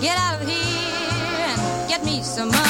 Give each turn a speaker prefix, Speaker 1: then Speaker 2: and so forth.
Speaker 1: Get out of here and get me some money.